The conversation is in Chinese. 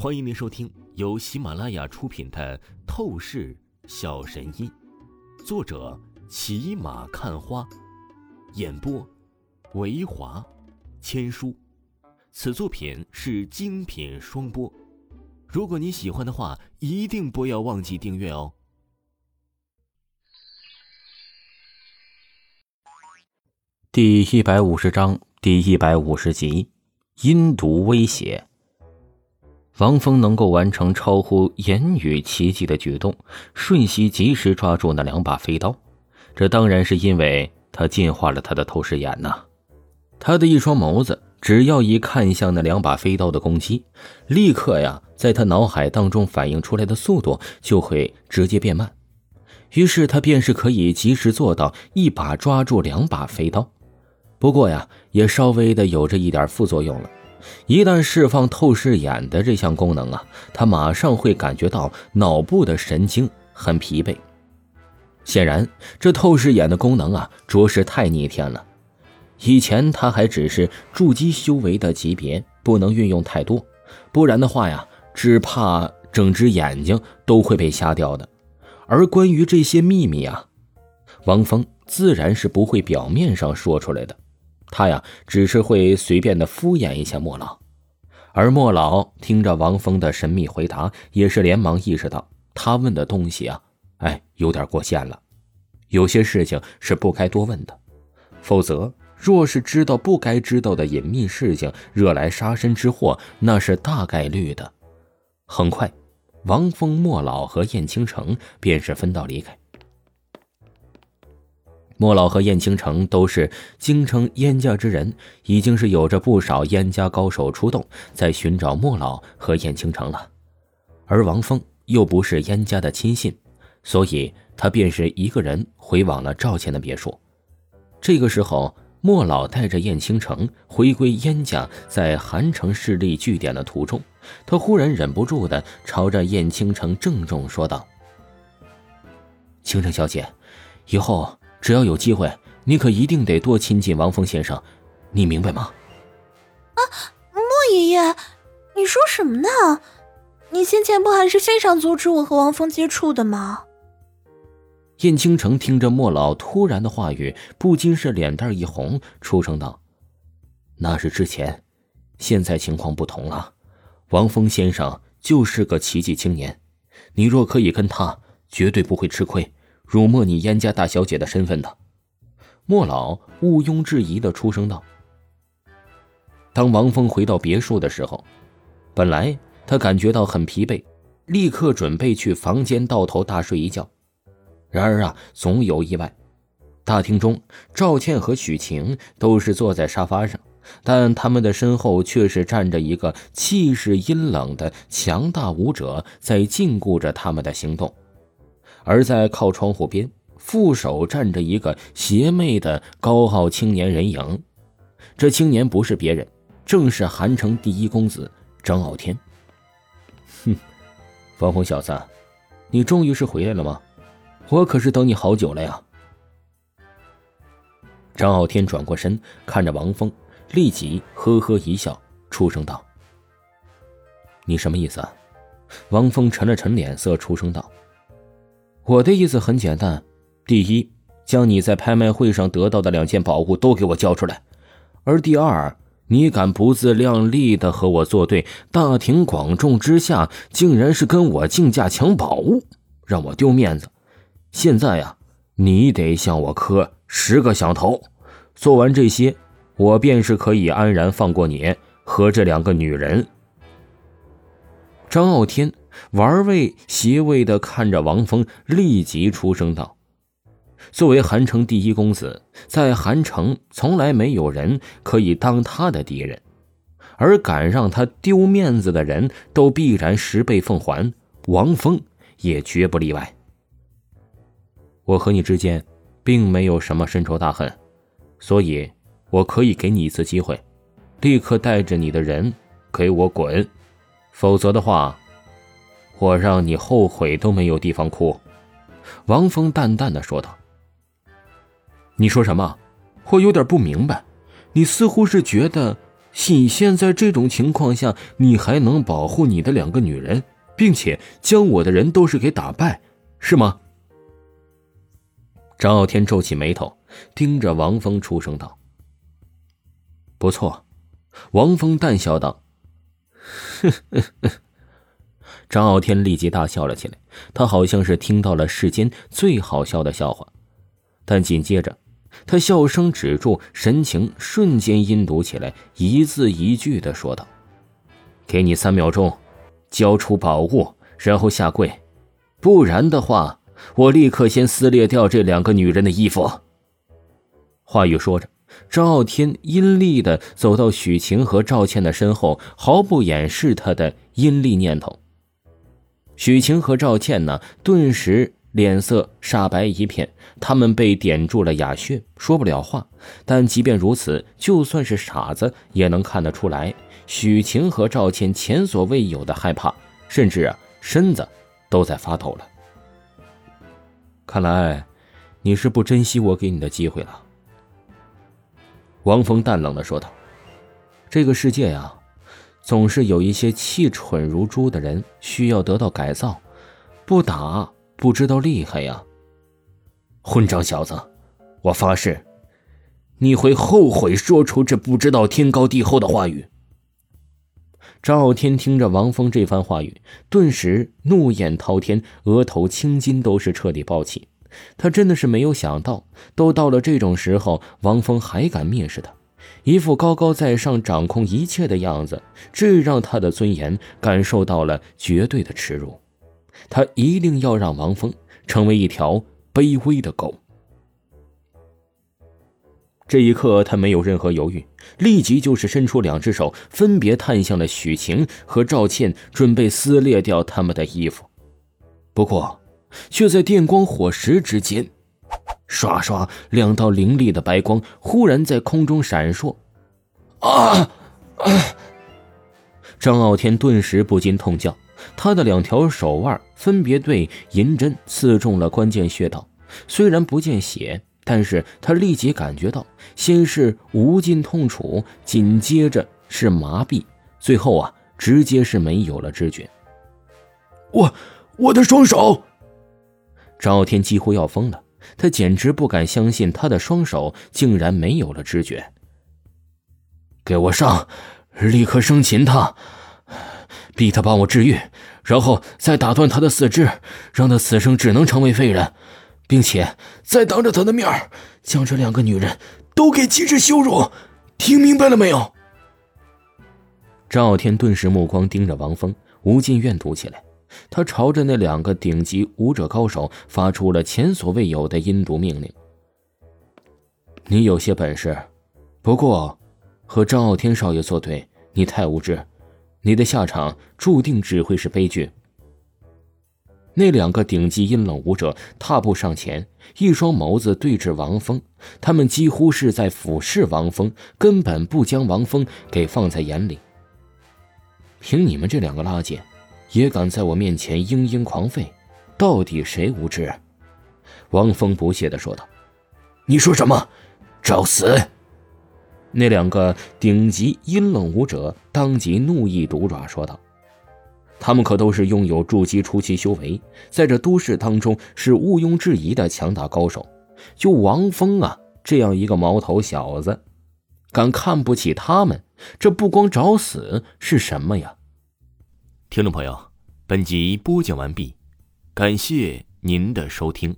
欢迎您收听由喜马拉雅出品的《透视小神医》，作者骑马看花，演播维华千书。此作品是精品双播。如果你喜欢的话，一定不要忘记订阅哦。第一百五十章第一百五十集，阴毒威胁。王峰能够完成超乎言语奇迹的举动，瞬息及时抓住那两把飞刀，这当然是因为他进化了他的透视眼呐。他的一双眸子，只要一看向那两把飞刀的攻击，立刻呀，在他脑海当中反映出来的速度就会直接变慢，于是他便是可以及时做到一把抓住两把飞刀。不过呀，也稍微的有着一点副作用了。一旦释放透视眼的这项功能啊，他马上会感觉到脑部的神经很疲惫。显然，这透视眼的功能啊，着实太逆天了。以前他还只是筑基修为的级别，不能运用太多，不然的话呀，只怕整只眼睛都会被瞎掉的。而关于这些秘密啊，王峰自然是不会表面上说出来的。他呀，只是会随便的敷衍一下莫老，而莫老听着王峰的神秘回答，也是连忙意识到他问的东西啊，哎，有点过线了。有些事情是不该多问的，否则若是知道不该知道的隐秘事情，惹来杀身之祸，那是大概率的。很快，王峰、莫老和燕青城便是分道离开。莫老和燕青城都是京城燕家之人，已经是有着不少燕家高手出动，在寻找莫老和燕青城了。而王峰又不是燕家的亲信，所以他便是一个人回往了赵倩的别墅。这个时候，莫老带着燕青城回归燕家在韩城势力据点的途中，他忽然忍不住的朝着燕青城郑重说道：“青城小姐，以后……”只要有机会，你可一定得多亲近王峰先生，你明白吗？啊，莫爷爷，你说什么呢？你先前不还是非常阻止我和王峰接触的吗？燕倾城听着莫老突然的话语，不禁是脸蛋一红，出声道：“那是之前，现在情况不同了。王峰先生就是个奇迹青年，你若可以跟他，绝对不会吃亏。”辱没你燕家大小姐的身份的，莫老毋庸置疑的出声道。当王峰回到别墅的时候，本来他感觉到很疲惫，立刻准备去房间倒头大睡一觉。然而啊，总有意外。大厅中，赵倩和许晴都是坐在沙发上，但他们的身后却是站着一个气势阴冷的强大武者，在禁锢着他们的行动。而在靠窗户边，负手站着一个邪魅的高傲青年人影。这青年不是别人，正是韩城第一公子张傲天。哼，王峰小子，你终于是回来了吗？我可是等你好久了呀。张傲天转过身，看着王峰，立即呵呵一笑，出声道：“你什么意思？”王峰沉了沉脸色，出声道。我的意思很简单，第一，将你在拍卖会上得到的两件宝物都给我交出来；而第二，你敢不自量力的和我作对，大庭广众之下，竟然是跟我竞价抢宝物，让我丢面子。现在呀，你得向我磕十个响头。做完这些，我便是可以安然放过你和这两个女人。张傲天。玩味邪味的看着王峰，立即出声道：“作为韩城第一公子，在韩城从来没有人可以当他的敌人，而敢让他丢面子的人都必然十倍奉还。王峰也绝不例外。我和你之间并没有什么深仇大恨，所以我可以给你一次机会，立刻带着你的人给我滚，否则的话。”我让你后悔都没有地方哭，王峰淡淡的说道。你说什么？我有点不明白。你似乎是觉得你现在这种情况下，你还能保护你的两个女人，并且将我的人都是给打败，是吗？张傲天皱起眉头，盯着王峰，出声道：“不错。”王峰淡笑道：“呵呵呵。”张傲天立即大笑了起来，他好像是听到了世间最好笑的笑话，但紧接着。他笑声止住，神情瞬间阴毒起来，一字一句的说道：“给你三秒钟，交出宝物，然后下跪，不然的话，我立刻先撕裂掉这两个女人的衣服。”话语说着，张傲天阴厉的走到许晴和赵倩的身后，毫不掩饰他的阴厉念头。许晴和赵倩呢，顿时。脸色煞白一片，他们被点住了哑穴，说不了话。但即便如此，就算是傻子也能看得出来，许晴和赵倩前所未有的害怕，甚至啊，身子都在发抖了。看来，你是不珍惜我给你的机会了。”王峰淡冷的说道，“这个世界呀，总是有一些气蠢如猪的人需要得到改造，不打。”不知道厉害呀，混账小子！我发誓，你会后悔说出这不知道天高地厚的话语。赵天听着王峰这番话语，顿时怒焰滔天，额头青筋都是彻底暴起。他真的是没有想到，都到了这种时候，王峰还敢蔑视他，一副高高在上、掌控一切的样子，这让他的尊严感受到了绝对的耻辱。他一定要让王峰成为一条卑微的狗。这一刻，他没有任何犹豫，立即就是伸出两只手，分别探向了许晴和赵倩，准备撕裂掉他们的衣服。不过，却在电光火石之间，唰唰，两道凌厉的白光忽然在空中闪烁。啊！啊张傲天顿时不禁痛叫。他的两条手腕分别对银针刺中了关键穴道，虽然不见血，但是他立即感觉到，先是无尽痛楚，紧接着是麻痹，最后啊，直接是没有了知觉。我我的双手！张傲天几乎要疯了，他简直不敢相信他的双手竟然没有了知觉。给我上，立刻生擒他！逼他帮我治愈，然后再打断他的四肢，让他此生只能成为废人，并且再当着他的面将这两个女人都给极致羞辱。听明白了没有？赵天顿时目光盯着王峰，无尽怨毒起来。他朝着那两个顶级武者高手发出了前所未有的阴毒命令：“你有些本事，不过和张傲天少爷作对，你太无知。”你的下场注定只会是悲剧。那两个顶级阴冷武者踏步上前，一双眸子对着王峰，他们几乎是在俯视王峰，根本不将王峰给放在眼里。凭你们这两个垃圾，也敢在我面前嘤嘤狂吠，到底谁无知？王峰不屑的说道：“你说什么？找死！”那两个顶级阴冷武者当即怒意毒爪，说道：“他们可都是拥有筑基初期修为，在这都市当中是毋庸置疑的强大高手。就王峰啊，这样一个毛头小子，敢看不起他们，这不光找死是什么呀？”听众朋友，本集播讲完毕，感谢您的收听。